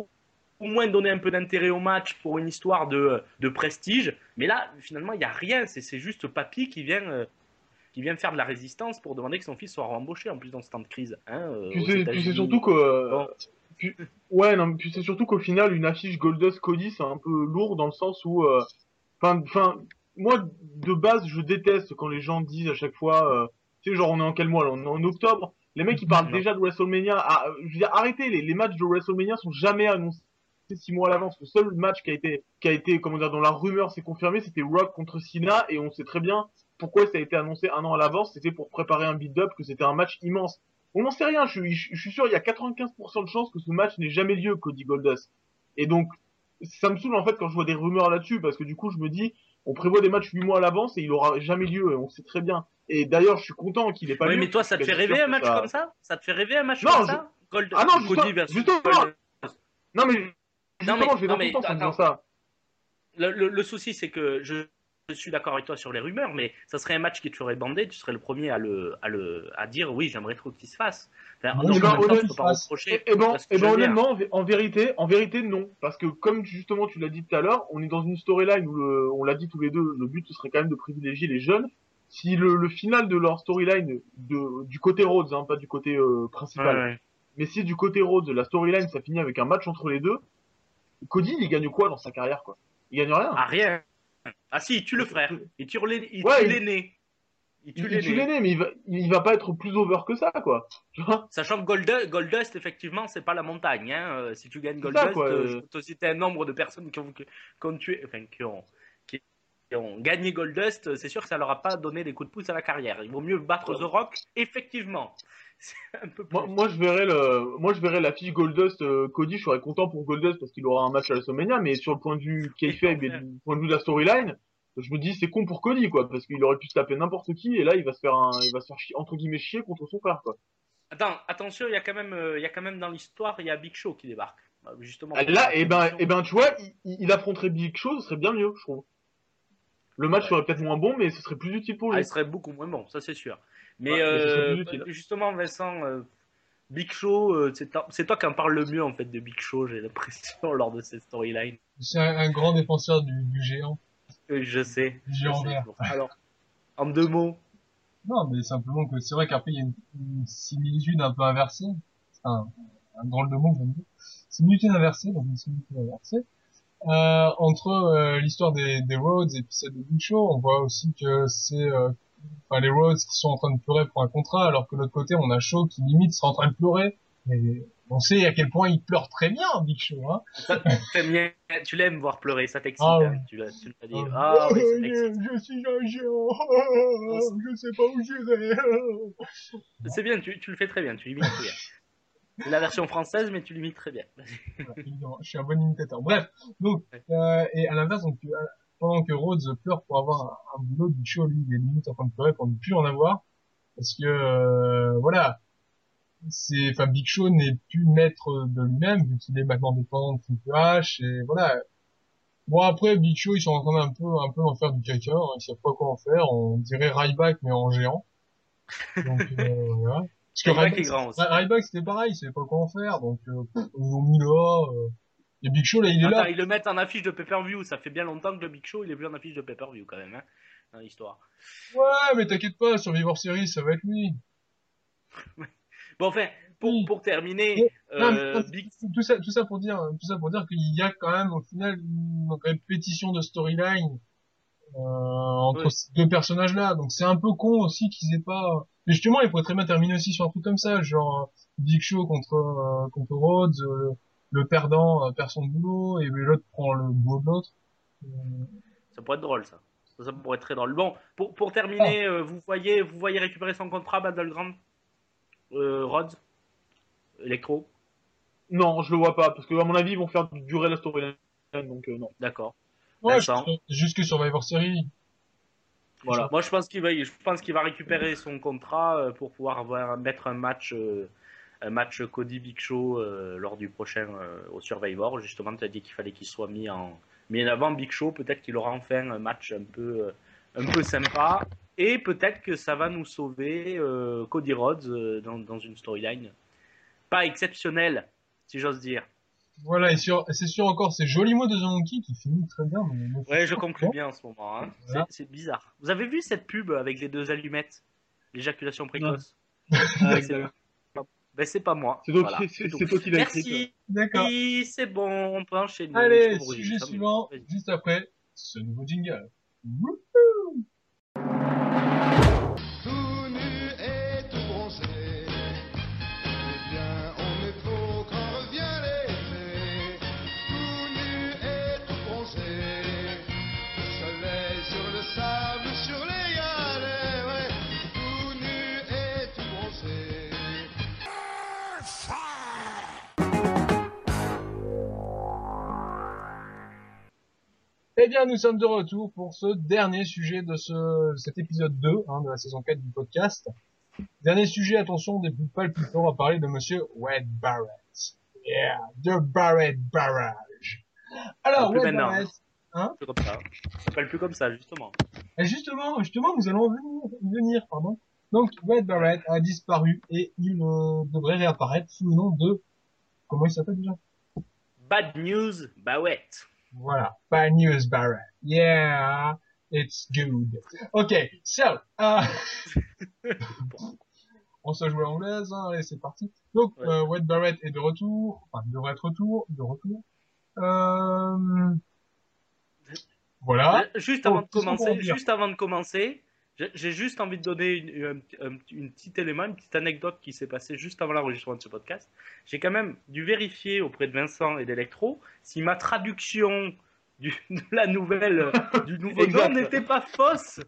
au moins donner un peu d'intérêt au match pour une histoire de, de prestige. Mais là, finalement, il n'y a rien. C'est juste Papy qui vient, euh, qui vient faire de la résistance pour demander que son fils soit rembauché en plus dans ce temps de crise. Hein, euh, Puis c'est, surtout que. euh, Bon. puis- ouais, non, puis c'est surtout qu'au final, une affiche Goldust Cody, c'est un peu lourd dans le sens où. euh, Enfin, enfin, moi, de base, je déteste quand les gens disent à chaque fois. euh, tu sais, genre, on est en quel mois là On est en octobre. Les mecs, ils parlent Non. déjà de WrestleMania. Ah, je veux dire, arrêtez, les, les matchs de WrestleMania sont jamais annoncés six mois à l'avance. Le seul match qui a été, qui a été, comment dire, dont la rumeur s'est confirmée, c'était Rock contre Cena, et on sait très bien pourquoi ça a été annoncé un an à l'avance. C'était pour préparer un build-up, que c'était un match immense. On n'en sait rien. Je, suis- je, je suis sûr, il y a 95% de chances que ce match n'ait jamais lieu, Cody Goldust. Et donc, ça me saoule en fait quand je vois des rumeurs là-dessus, parce que du coup, je me dis, on prévoit des matchs 8 mois à l'avance et il aura jamais lieu, et on sait très bien. Et d'ailleurs, je suis content qu'il ait pas Oui, lieu. mais toi, ça te fait rêver un match ça- comme ça Ça? Te fait rêver un match Non, comme je- ça? Gold... Ah non, Cody justement- Non, mais Non, mais- je vais non, mais attends. ça. Le, le- le souci, c'est que je je suis d'accord avec toi sur les rumeurs, mais ça serait un match qui te ferait bander, tu serais le premier à le, à le, à dire oui, j'aimerais trop qu'il se fasse. Enfin, Bon, donc, eh ben, honnête- pas reprocher. Et ben, ce que eh ben veux dire honnêtement, en vérité, en vérité, non. Parce que comme justement tu l'as dit tout à l'heure, on est dans une storyline où le- on l'a dit tous les deux, le but ce serait quand même de privilégier les jeunes. Si le, le final de leur storyline de, du côté Rhodes, hein, pas du côté euh, principal, Ouais, ouais. mais si du côté Rhodes, la storyline ça finit avec un match entre les deux, Cody il gagne quoi dans sa carrière quoi? Il gagne rien. Ah, rien. Ah si, il tue le frère. Il tue l'aîné. Il Ouais, tue il- l'aîné. Il il, mais il va, il va pas être plus over que ça quoi. Tu Sachant que Gold- Goldust, effectivement, c'est pas la montagne. Hein. Euh, Si tu gagnes Goldust, quoi. euh, je peux te citer un nombre de personnes qui ont, qui ont tué, enfin, qui ont, qui, qui ont gagné Goldust. C'est sûr que ça leur a pas donné des coups de pouce à la carrière. Il vaut mieux battre The Rock, effectivement. C'est un peu plus. Moi, moi, je verrais le, moi, je verrais la fiche Goldust euh, Cody. Je serais content pour Goldust parce qu'il aura un match à la WrestleMania. Mais sur le point de vue kayfabe et du point de vue de la storyline, je me dis c'est con pour Cody quoi, parce qu'il aurait pu se taper n'importe qui et là il va se faire un, il va se faire chier, entre guillemets chier contre son frère quoi. Attends, attention, il y a quand même, euh, il y a quand même dans l'histoire, il y a Big Show qui débarque. Euh, Justement. Là, et ben, et ben, tu vois, il, il affronterait Big Show, ce serait bien mieux, je trouve. Le match Ouais. serait peut-être moins bon, mais ce serait plus utile pour Ah, lui. il serait beaucoup moins bon, ça c'est sûr. Mais, Ouais, euh, justement, Vincent, euh, Big Show, euh, c'est toi, qui en parle le mieux en fait de Big Show, j'ai l'impression, lors de cette storyline. C'est un, un grand défenseur du, du géant. Je sais. Du je géant sais. vert. Alors, en deux mots, Non, mais simplement que c'est vrai qu'après il y a une, une similitude un peu inversée. C'est un, drôle de mot j'aime bien. Similitude inversée, donc une similitude inversée. Euh, entre euh, l'histoire des, des Rhodes et puis celle de Big Show, on voit aussi que c'est euh, enfin, les Rhodes qui sont en train de pleurer pour un contrat, alors que de l'autre côté on a Show qui limite sera en train de pleurer. Et on sait à quel point il pleure très bien, Big Show. Hein. t'aimes bien- tu l'aimes voir pleurer, ça t'excite. Ah hein, oui. tu l'as tu l'as dit. Oh, Ah oui, ça je, suis un géant, je sais pas où j'irai. C'est bien, tu, tu le fais très bien, tu l'imites très bien. C'est la version française, mais tu l'imites très bien. Je suis un bon imitateur. Bref, donc, euh, et à l'inverse, donc, euh, pendant que Rhodes pleure pour avoir un, un boulot, Big Show, lui, il est limite en train de pleurer pour ne plus en avoir. Parce que, euh, voilà, c'est, enfin, Big Show n'est plus maître de lui-même, vu qu'il est maintenant dépendant de Triple H, et voilà. Bon, après, Big Show, ils sont en train d'un peu, un peu en faire du caca, hein, ils savent pas quoi en faire, on dirait Ryback, mais en géant. Donc, euh, voilà. Parce que Ryback Ryback, c'était pareil, il savait pas quoi en faire, donc, euh, ils l'ont mis là, Big Show, là, il est là. Ils le mettent en affiche de pay-per-view, ça fait bien longtemps que le Big Show il est plus en affiche de pay-per-view quand même, hein, dans l'histoire. Ouais, mais t'inquiète pas, Survivor Series, ça va être lui. Bon, enfin, pour, Oui. pour terminer, Non, euh, tout- Big tout ça, tout ça pour dire, tout ça pour dire qu'il y a quand même, au final, une répétition de storyline, euh, entre Oui. ces deux personnages-là. Donc c'est un peu con aussi qu'ils aient pas, mais justement, ils pourraient très bien terminer aussi sur un truc comme ça, genre, Big Show contre, euh, contre Rhodes, le perdant euh, perd son boulot, et l'autre prend le boulot de l'autre. Ça pourrait être drôle ça. Ça, ça pourrait être très drôle. Bon, pour, pour terminer, euh, vous voyez vous voyez récupérer son contrat Battleground? Euh, Rhodes? Electro? Non, je le vois pas, parce que à mon avis ils vont faire durer la storyline, donc euh, non. D'accord. Ouais, jusque Survivor Series. Voilà. Moi, je pense qu'il va, je pense qu'il va récupérer son contrat pour pouvoir avoir, mettre un match, euh, un match Cody Big Show euh, lors du prochain euh, au Survivor. Justement, tu as dit qu'il fallait qu'il soit mis en, mis en avant Big Show. Peut-être qu'il aura enfin un match un peu, euh, un peu sympa. Et peut-être que ça va nous sauver euh, Cody Rhodes euh, dans, dans une storyline pas exceptionnelle, si j'ose dire. Voilà, et sur, c'est sûr encore, c'est joli mot de The Monkey qui finit très bien. Mais, Ouais, je bon. bien en ce moment. hein. C'est- Voilà. C'est bizarre. Vous avez vu cette pub avec les deux allumettes L'éjaculation précoce? Ah, Ben, c'est- pas moi. C'est toi, Voilà, qui- toi l'as écrit. Merci, D'accord. c'est bon, on peut enchaîner. Allez, sujet suivant, juste après ce nouveau jingle. Wouhou Eh bien, nous sommes de retour pour ce dernier sujet de ce, cet épisode 2 hein, de la saison 4 du podcast. Dernier sujet, attention, des plus palpitants, on va parler de monsieur Wade Barrett. Yeah, de Barrett Barrage. Alors, plus Wade maintenant. Barrett, Hein C'est comme ça. Ça s'appelle plus comme ça, justement. Et justement, justement, nous allons venir, venir pardon. Donc, Wade Barrett a disparu et il euh, devrait réapparaître sous le nom de... Comment il s'appelle déjà? Bad news, Bawette. Voilà, Bad News Barrett. Yeah, it's good. Okay, so, uh, on se joue à l'anglaise, hein, allez, c'est parti. Donc, Ouais. euh, Wade Barrett est de retour, enfin, devrait être retour, de retour. Euh... Voilà. Euh, Juste Oh, avant de commencer, juste avant de commencer, j'ai- juste envie de donner une, une, un- une petite élément, une petite anecdote qui s'est passée juste avant l'enregistrement de ce podcast. J'ai quand même dû vérifier auprès de Vincent et d'Electro si ma traduction du, de la nouvelle, euh, du nouveau nom n'était pas fausse.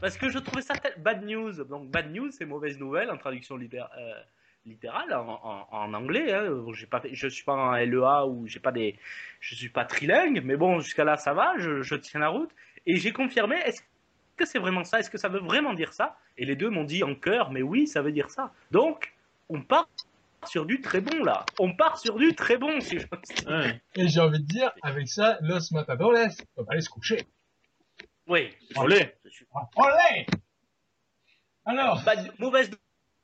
Parce que je trouvais ça bad news. Donc bad news, c'est mauvaise nouvelle en traduction euh, littérale en, en- en anglais. Hein. Pas je suis pas en LEA ou j'ai pas des, je suis pas trilingue, mais bon jusqu'à là ça va, je, je tiens la route. Et j'ai confirmé. Est-ce que c'est vraiment ça Est-ce que ça veut vraiment dire ça? Et les deux m'ont dit en chœur, mais oui, ça veut dire ça. Donc on part sur du très bon là. On part sur du très bon. Si je... Ouais. Et j'ai envie de dire, avec ça, Los Matadores peuvent aller se coucher. Oui. Olé. Je suis- Olé Alors, Bad- mauvaise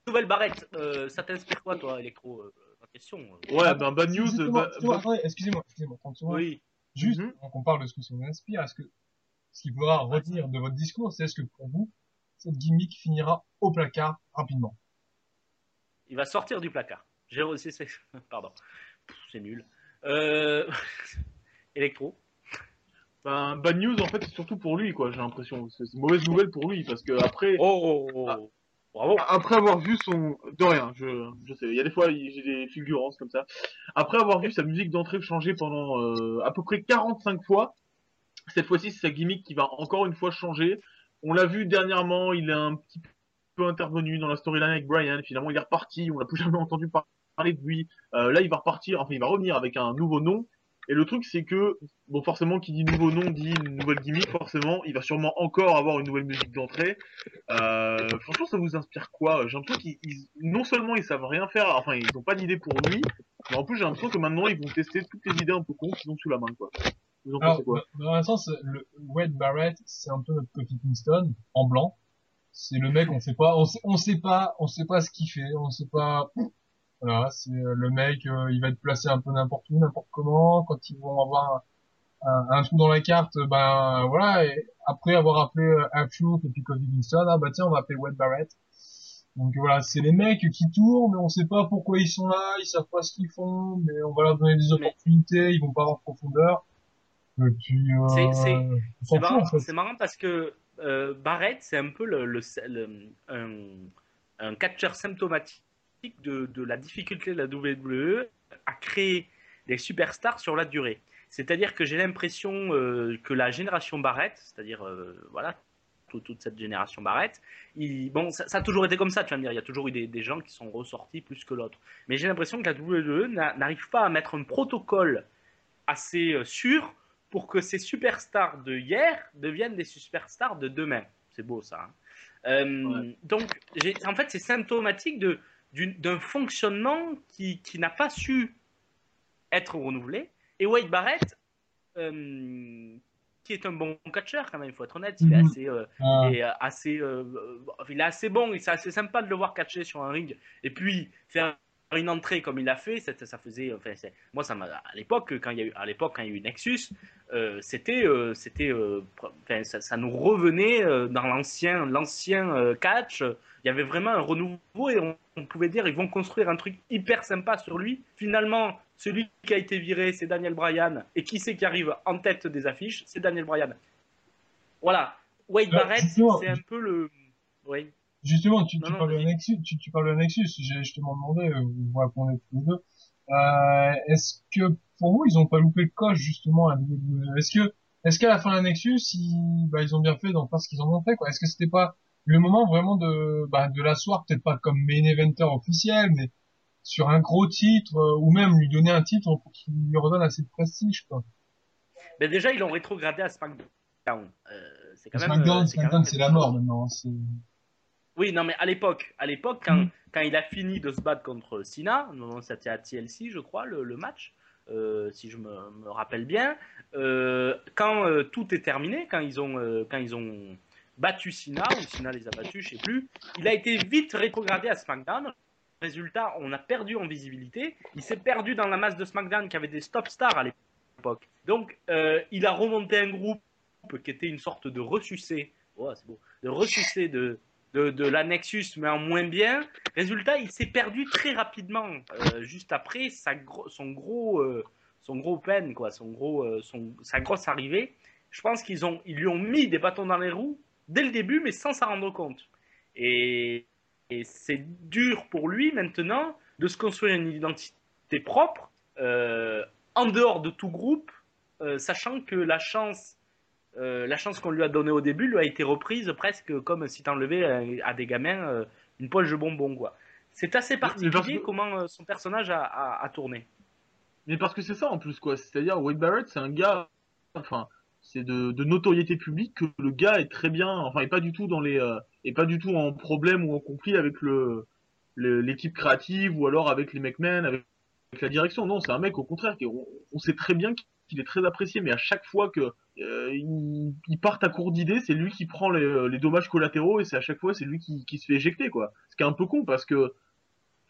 nouvelle Barrette. Euh, ça t'inspire quoi toi, Electro euh, La question. euh? Ouais, ben bad news. Bah- bah- excusez-moi, excusez-moi, 30 secondes. Oui. Juste, Mhm. avant qu'on parle de ce que ça vous inspire, est-ce que ce qu'il faudra retenir de votre discours, c'est est-ce que pour vous, cette gimmick finira au placard rapidement Il va sortir du placard. J'ai reçu. c'est- Pardon. C'est nul. Euh... Electro. Ben, bad news, en fait, c'est surtout pour lui, quoi, j'ai l'impression. C'est une mauvaise nouvelle pour lui, parce que après, Oh, oh, Ah. oh. Bravo. après avoir vu son, de rien, je, je sais, il y a des fois, j'ai des fulgurances comme ça. Après avoir vu sa musique d'entrée changer pendant euh, à peu près 45 fois, cette fois-ci, c'est sa gimmick qui va encore une fois changer. On l'a vu dernièrement, il est un petit peu intervenu dans la storyline avec Brian, finalement, il est reparti, on l'a plus jamais entendu par- parler de lui. Euh, là, il va repartir, enfin, il va revenir avec un nouveau nom. Et le truc, c'est que, bon, forcément, qui dit nouveau nom dit une nouvelle gimmick, forcément, il va sûrement encore avoir une nouvelle musique d'entrée. Euh, franchement, ça vous inspire quoi? J'ai l'impression qu'ils, ils- non seulement ils savent rien faire, enfin, ils n'ont pas d'idée pour lui, mais en plus, j'ai l'impression que maintenant, ils vont tester toutes les idées un peu cons qu'ils ont sous la main, quoi. Vous en Alors, pensez quoi dans un sens, le Wade Barrett, c'est un peu notre Kofi Kingston, en blanc. C'est le mec, on sait pas, on sait, on sait pas, on sait pas ce qu'il fait, on sait pas, voilà, c'est le mec, euh, il va être placé un peu n'importe où, n'importe comment, quand ils vont avoir un, un, un trou dans la carte, ben, voilà, et après avoir appelé euh, et puis Kofi Kingston, ah bah tiens, on va appeler Wade Barrett. Donc voilà, c'est les mecs qui tournent, mais on sait pas pourquoi ils sont là, ils savent pas ce qu'ils font, mais on va leur donner des opportunités, ils vont pas avoir de profondeur. Euh, C'est- marrant, en fait. c'est marrant parce que euh, Barrett, c'est un peu le, le- le- un, un catcheur symptomatique de, de la difficulté de la WWE à créer des superstars sur la durée. C'est-à-dire que j'ai l'impression euh, que la génération Barrett, c'est-à-dire euh, voilà tout- toute cette génération Barrett, il- bon ça, ça a toujours été comme ça, tu vas me dire, il y a toujours eu des, des gens qui sont ressortis plus que l'autre. Mais j'ai l'impression que la WWE n'a- n'arrive pas à mettre un protocole assez sûr pour que ces superstars de hier deviennent des superstars de demain. C'est beau ça. hein. Euh, Ouais. Donc, en fait, c'est symptomatique de- d'un fonctionnement qui, qui n'a pas su être renouvelé. Et Wade Barrett, euh, qui est un bon catcheur quand même, il faut être honnête, il est Mhm. assez, euh, Euh, et, euh, assez, euh, il est assez bon, c'est assez sympa de le voir catcher sur un ring. Et puis faire une entrée comme il l'a fait, ça, ça faisait, enfin, moi ça m'a, à l'époque quand il y a eu, à l'époque quand il y a eu Nexus, euh, c'était, euh, c'était, euh, enfin, ça, ça nous revenait dans l'ancien, l'ancien catch. Il y avait vraiment un renouveau et on, on pouvait dire ils vont construire un truc hyper sympa sur lui. Finalement, celui qui a été viré, c'est Daniel Bryan, et qui c'est qui arrive en tête des affiches, c'est Daniel Bryan. Voilà, Wade Barrett, c'est un peu le, oui. Justement, tu, Non, tu non, parles. Nexus, tu, tu parles de Nexus, j'ai justement demandé, euh, vous répondez tous les deux. Euh, est-ce que, pour vous, ils ont pas loupé le coche, justement, à Est-ce que, est-ce qu'à la fin de la Nexus, ils, bah, ils ont bien fait d'en faire ce qu'ils en ont fait, quoi? Est-ce que c'était pas le moment vraiment de, bah, de l'asseoir, peut-être pas comme main eventer officiel, mais sur un gros titre, euh, ou même lui donner un titre pour qu'il lui redonne assez de prestige, quoi? Mais déjà, ils l'ont rétrogradé à SmackDown. Euh, c'est quand même. SmackDown, euh, c'est SmackDown, même c'est quelque la mort maintenant. Oui, non, mais à l'époque, à l'époque, quand, Mm. quand il a fini de se battre contre non, c'était à TLC, je crois, le, le match. euh, si je me, me rappelle bien. Euh, quand euh, tout est terminé, quand ils ont, quand ils ont battu Cena, ou Cena les a battus, je sais plus, il a été vite rétrogradé à SmackDown. Résultat, on a perdu en visibilité. Il s'est perdu dans la masse de SmackDown qui avait des stop stars à l'époque. Donc, il a remonté un groupe qui était une sorte de ressucé, oh, c'est beau, de ressucé de, de, de la Nexus, mais en moins bien. Résultat, il s'est perdu très rapidement, euh, juste après sa son gros, euh, son gros peine, quoi, son gros, euh, son, sa grosse arrivée. Je pense qu'ils ils lui ont mis des bâtons dans les roues dès le début, mais sans s'en rendre compte. Et, et c'est dur pour lui maintenant de se construire une identité propre en dehors de tout groupe, sachant que la chance, euh, la chance qu'on lui a donnée au début lui a été reprise presque comme si t'enlevais à, à des gamins euh, une poche de bonbons, quoi. C'est assez particulier que- comment euh, son personnage a, a- a tourné. Mais parce que c'est ça en plus, quoi. C'est-à-dire, Wade Barrett, c'est un gars, enfin, c'est de, de notoriété publique que le gars est très bien, enfin, est pas du tout dans les, euh, est pas du tout en problème ou en conflit avec le, le- l'équipe créative ou alors avec les McMahon, avec, avec la direction. Non, c'est un mec au contraire, qui, on, on sait très bien qu'il est très apprécié, mais à chaque fois que euh, il, il part à court d'idées, c'est lui qui prend les, les dommages collatéraux et c'est à chaque fois c'est lui qui, qui se fait éjecter, quoi. Ce qui est un peu con parce que,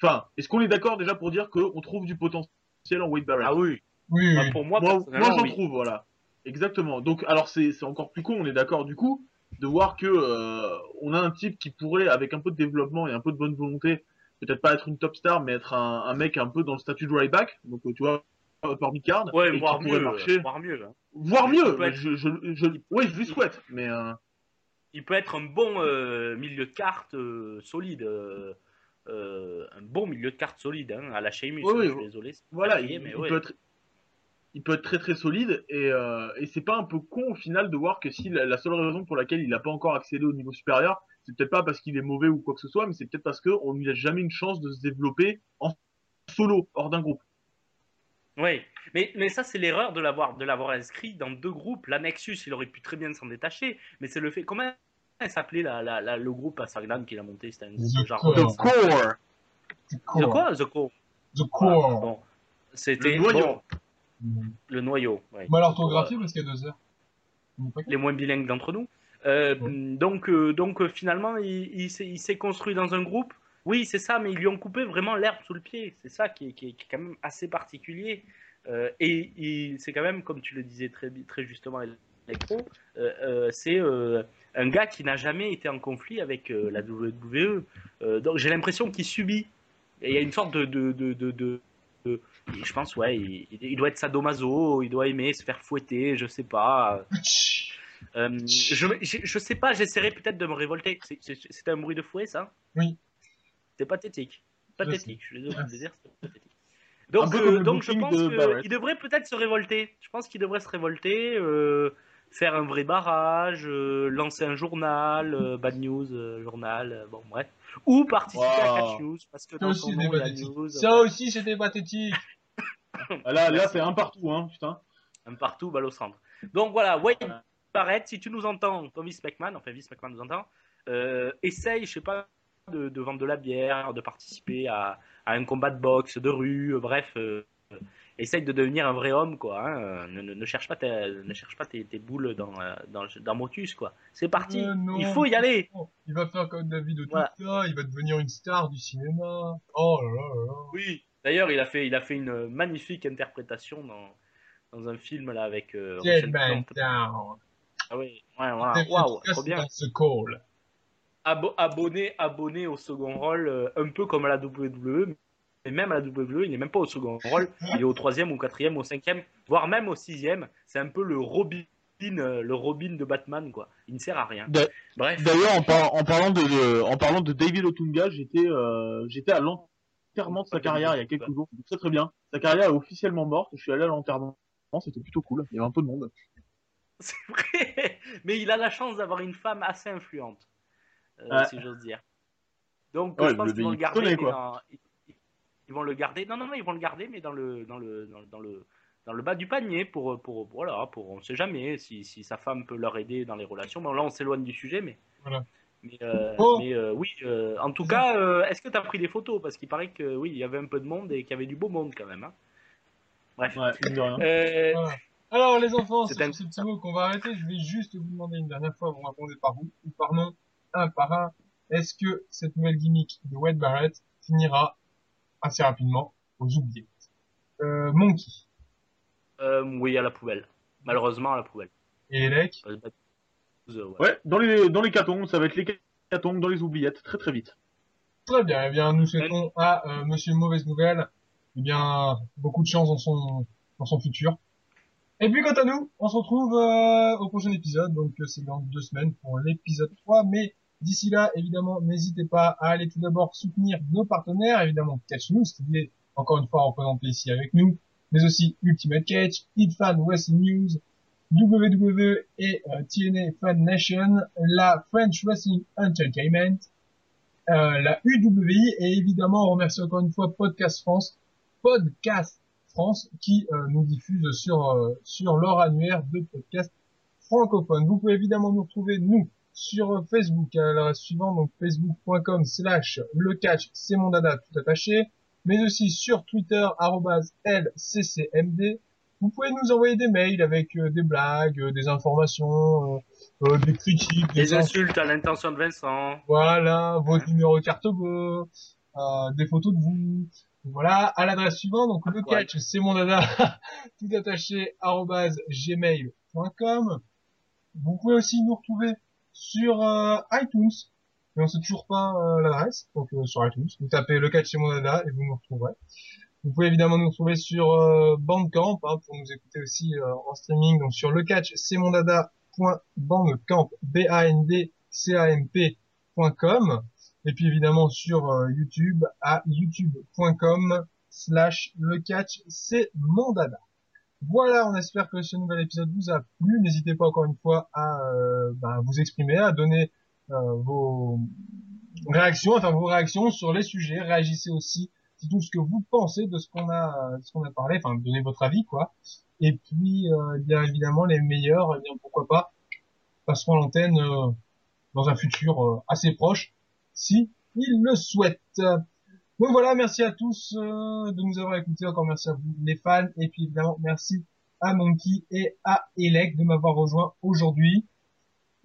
enfin, est-ce qu'on est d'accord déjà pour dire qu'on trouve du potentiel en Wade Barrett? Ah oui, Oui, Bah, pour moi, moi, moi, j'en oui. trouve, voilà. Exactement. Donc, alors c'est c'est encore plus con, on est d'accord du coup, de voir que euh, on a un type qui pourrait, avec un peu de développement et un peu de bonne volonté, peut-être pas être une top star, mais être un, un mec un peu dans le statut de right back, donc euh, tu vois, upper mid-card, ouais, voire mieux, marcher. voire mieux. hein. Voire Il mieux, être- je, je, je, ouais, je lui souhaite, mais euh, il peut être un bon euh, milieu de carte euh, solide. euh, euh, un bon milieu de carte solide, hein, à la Sheamus. Oui, hein, oui, je suis désolé. voilà, il, lié, mais il ouais. peut être, il peut être très très solide et, euh, et c'est pas un peu con au final de voir que si la, la seule raison pour laquelle il n'a pas encore accédé au niveau supérieur, c'est peut-être pas parce qu'il est mauvais ou quoi que ce soit, mais c'est peut-être parce qu'on lui laisse jamais une chance de se développer en solo, hors d'un groupe. Oui, mais, mais ça, c'est l'erreur de l'avoir, de l'avoir inscrit dans deux groupes. La Nexus, il aurait pu très bien s'en détacher, mais c'est le fait. Comment elle s'appelait la, la, la- le groupe à SmackDown qu'il a monté? C'était un groupe The genre. Core. The core, The The core. quoi The Core The core. Bon, c'était Le noyau. bon, le noyau. ouais. Mal orthographié parce qu'il y a deux heures. Les moins bilingues d'entre nous. Euh, Ouais. Donc, euh, donc euh, finalement, il s'est construit dans un groupe. Oui, c'est ça, mais ils lui ont coupé vraiment l'herbe sous le pied. C'est ça qui est, qui est- qui est quand même assez particulier. Euh, et c'est quand même, comme tu le disais très, très justement, Electro, euh, euh, c'est un gars qui n'a jamais été en conflit avec la WWE. Donc j'ai l'impression qu'il subit. Il y a une sorte de. de, de, de, je pense, ouais, il, doit être sadomaso, il doit aimer se faire fouetter, je sais pas. Je, je, je sais pas, j'essaierai peut-être de me révolter. C'est- un bruit de fouet, ça? Oui. C'est pathétique. Je Pathétique, je suis désolé de le dire, c'est pathétique. Un Donc, euh, donc je pense de qu'il devrait peut-être se révolter. Je pense qu'il devrait se révolter, euh, faire un vrai barrage, euh, lancer un journal, Bad News, journal, bon bref. Ou participer à. Catch News, parce que Ça dans aussi, son c'était nom, il y a pathétique. news. Ça aussi, c'était pathétique. Ah, Là, là c'est un partout, hein, putain. un partout, balle au centre. Donc voilà, Wade Barrett, si tu nous entends, ton Vince McMahon, enfin Vince McMahon nous entend, essaye, je sais pas, de, de vendre de la bière, de participer à, à un combat de boxe, de rue, euh, bref, euh, essaye de devenir un vrai homme, quoi. hein, ne, ne- ne cherche pas, ta- ne cherche pas tes, tes boules dans, euh, dans, dans Motus, quoi. C'est parti, Euh, non. il faut y aller. Il va faire comme David de tout Voilà. ça, il va devenir une star du cinéma. Oh là là là. Oui. D'ailleurs, il a fait, il a fait une magnifique interprétation dans, dans un film là avec euh, Dead Man. Down. Ah oui, ouais, voilà. Efficace trop bien. dans ce call. Abo- abonné, abonné au second rôle, euh, un peu comme à la WWE, mais même à la WWE, il n'est même pas au second rôle, il est au troisième, au quatrième, au cinquième, voire même au sixième. C'est un peu le Robin, euh, le Robin de Batman, quoi. Il ne sert à rien. Bref, D'ailleurs, en, par- en parlant de, en parlant de David Otunga, j'étais, euh, j'étais à l'enterrement de sa carrière il y a quelques jours. Très très bien. Sa carrière est officiellement morte. Je suis allé à l'enterrement. C'était plutôt cool. Il y avait un peu de monde. c'est vrai, mais il a la chance d'avoir une femme assez influente, Ouais. si j'ose dire. Donc, Ouais, je pense qu'ils vont le garder. dans- ils- vont le garder. Non, non, non, ils vont le garder, mais dans le, dans le, dans, dans le, dans le bas du panier pour, pour, voilà, pour, on sait jamais si, si sa femme peut leur aider dans les relations. Bon, là, on s'éloigne du sujet, mais. Voilà. Mais, euh, Oh. mais, euh, oui, euh, en tout cas, euh, est-ce que tu as pris des photos? Parce qu'il paraît que oui, il y avait un peu de monde et qu'il y avait du beau monde quand même. hein. Bref. Ouais. Euh, Voilà. Alors les enfants, c'est un- petit mot qu'on va arrêter. Je vais juste vous demander une dernière fois, vous répondez par vous ou par non, un par un. Est-ce que cette nouvelle gimmick de Wade Barrett finira assez rapidement aux oubliés euh, Monkey euh, oui, à la poubelle. Malheureusement, à la poubelle. et Elec? Ouais. Dans les, dans les catombes, ça va être les catombes dans les oubliettes, très très vite. Très bien. Eh bien, nous souhaitons à euh, Monsieur Mauvaise Nouvelle, eh bien, beaucoup de chance dans son dans son futur. Et puis quant à nous, on se retrouve euh, au prochain épisode. Donc c'est dans deux semaines pour l'épisode 3. Mais d'ici là, évidemment, n'hésitez pas à aller tout d'abord soutenir nos partenaires, évidemment Catch News, qui est encore une fois représenté ici avec nous, mais aussi Ultimate Catch, Fan Wrestling News, WWE et euh, TNA Fan Nation, la French Wrestling Entertainment, euh, la UWI et évidemment on remercie encore une fois Podcast France, Podcast France qui euh, nous diffuse sur euh, sur leur annuaire de podcasts francophones. Vous pouvez évidemment nous retrouver nous sur Facebook à l'adresse suivante donc facebook.com slash le catch c'est mon dada tout attaché mais aussi sur Twitter arrobase lccmd. Vous pouvez nous envoyer des mails avec euh, des blagues, euh, des informations, euh, euh, des critiques, Des ins- insultes à l'intention de Vincent. voilà, votre numéro de carte bleue, euh, des photos de vous. Voilà, à l'adresse suivante, donc le Ouais. catch, c'est mon dada, tout attaché, arrobase gmail.com. Vous pouvez aussi nous retrouver sur euh, iTunes, mais on sait toujours pas euh, l'adresse, donc euh, sur iTunes, vous tapez le catch, c'est mon dada, et vous nous retrouverez. Vous pouvez évidemment nous retrouver sur euh, Bandcamp, hein, pour nous écouter aussi en streaming, donc sur le catch, c'est mon B-A-N-D-C-A-M-P.com, et puis évidemment sur YouTube à youtube.com slash le catch, c'est mon dada. Voilà, on espère que ce nouvel épisode vous a plu. N'hésitez pas encore une fois à euh, bah, vous exprimer, à donner euh, vos réactions, enfin vos réactions sur les sujets. Réagissez aussi tout ce que vous pensez de ce qu'on a, parlé, enfin donnez votre avis quoi. Et puis euh, bien évidemment les meilleurs, eh bien pourquoi pas passeront l'antenne euh, dans un futur assez proche, si ils le souhaitent. Donc voilà, merci à tous euh, de nous avoir écoutés. Encore merci à vous les fans. Et puis évidemment, merci à Monkey et à Elec de m'avoir rejoint aujourd'hui.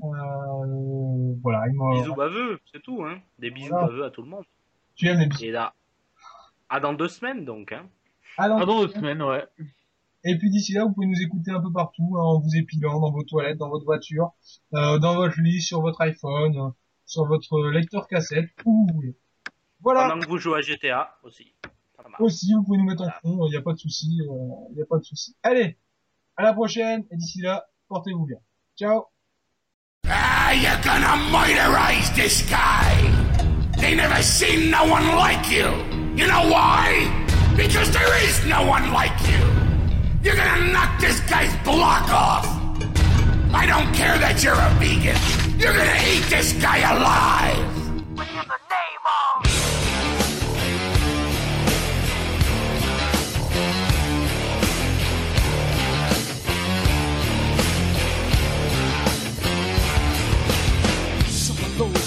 Euh, voilà, Bisous baveux, c'est tout. Hein. Des bisous Voilà. baveux à tout le monde. tu aimes les bisous. Et là, à dans deux semaines donc. Hein. Ah. Ah, dans deux semaines, ouais. Et puis d'ici là, vous pouvez nous écouter un peu partout, hein, en vous épilant dans vos toilettes, dans votre voiture, euh, dans votre lit, sur votre iPhone, sur votre lecteur cassette, où vous voulez. Voilà. Pendant que vous jouez à GTA aussi. Aussi, vous pouvez nous mettre en fond, il n'y a pas de souci, il n'y a pas de souci. Allez, à la prochaine, et d'ici là, portez-vous bien. Ciao Ah, you're gonna murderize this guy. They never seen no one like you. You know why? Because there is no one like you. You're gonna knock this guy's block off. I don't care that you're a vegan. You're gonna eat this guy alive.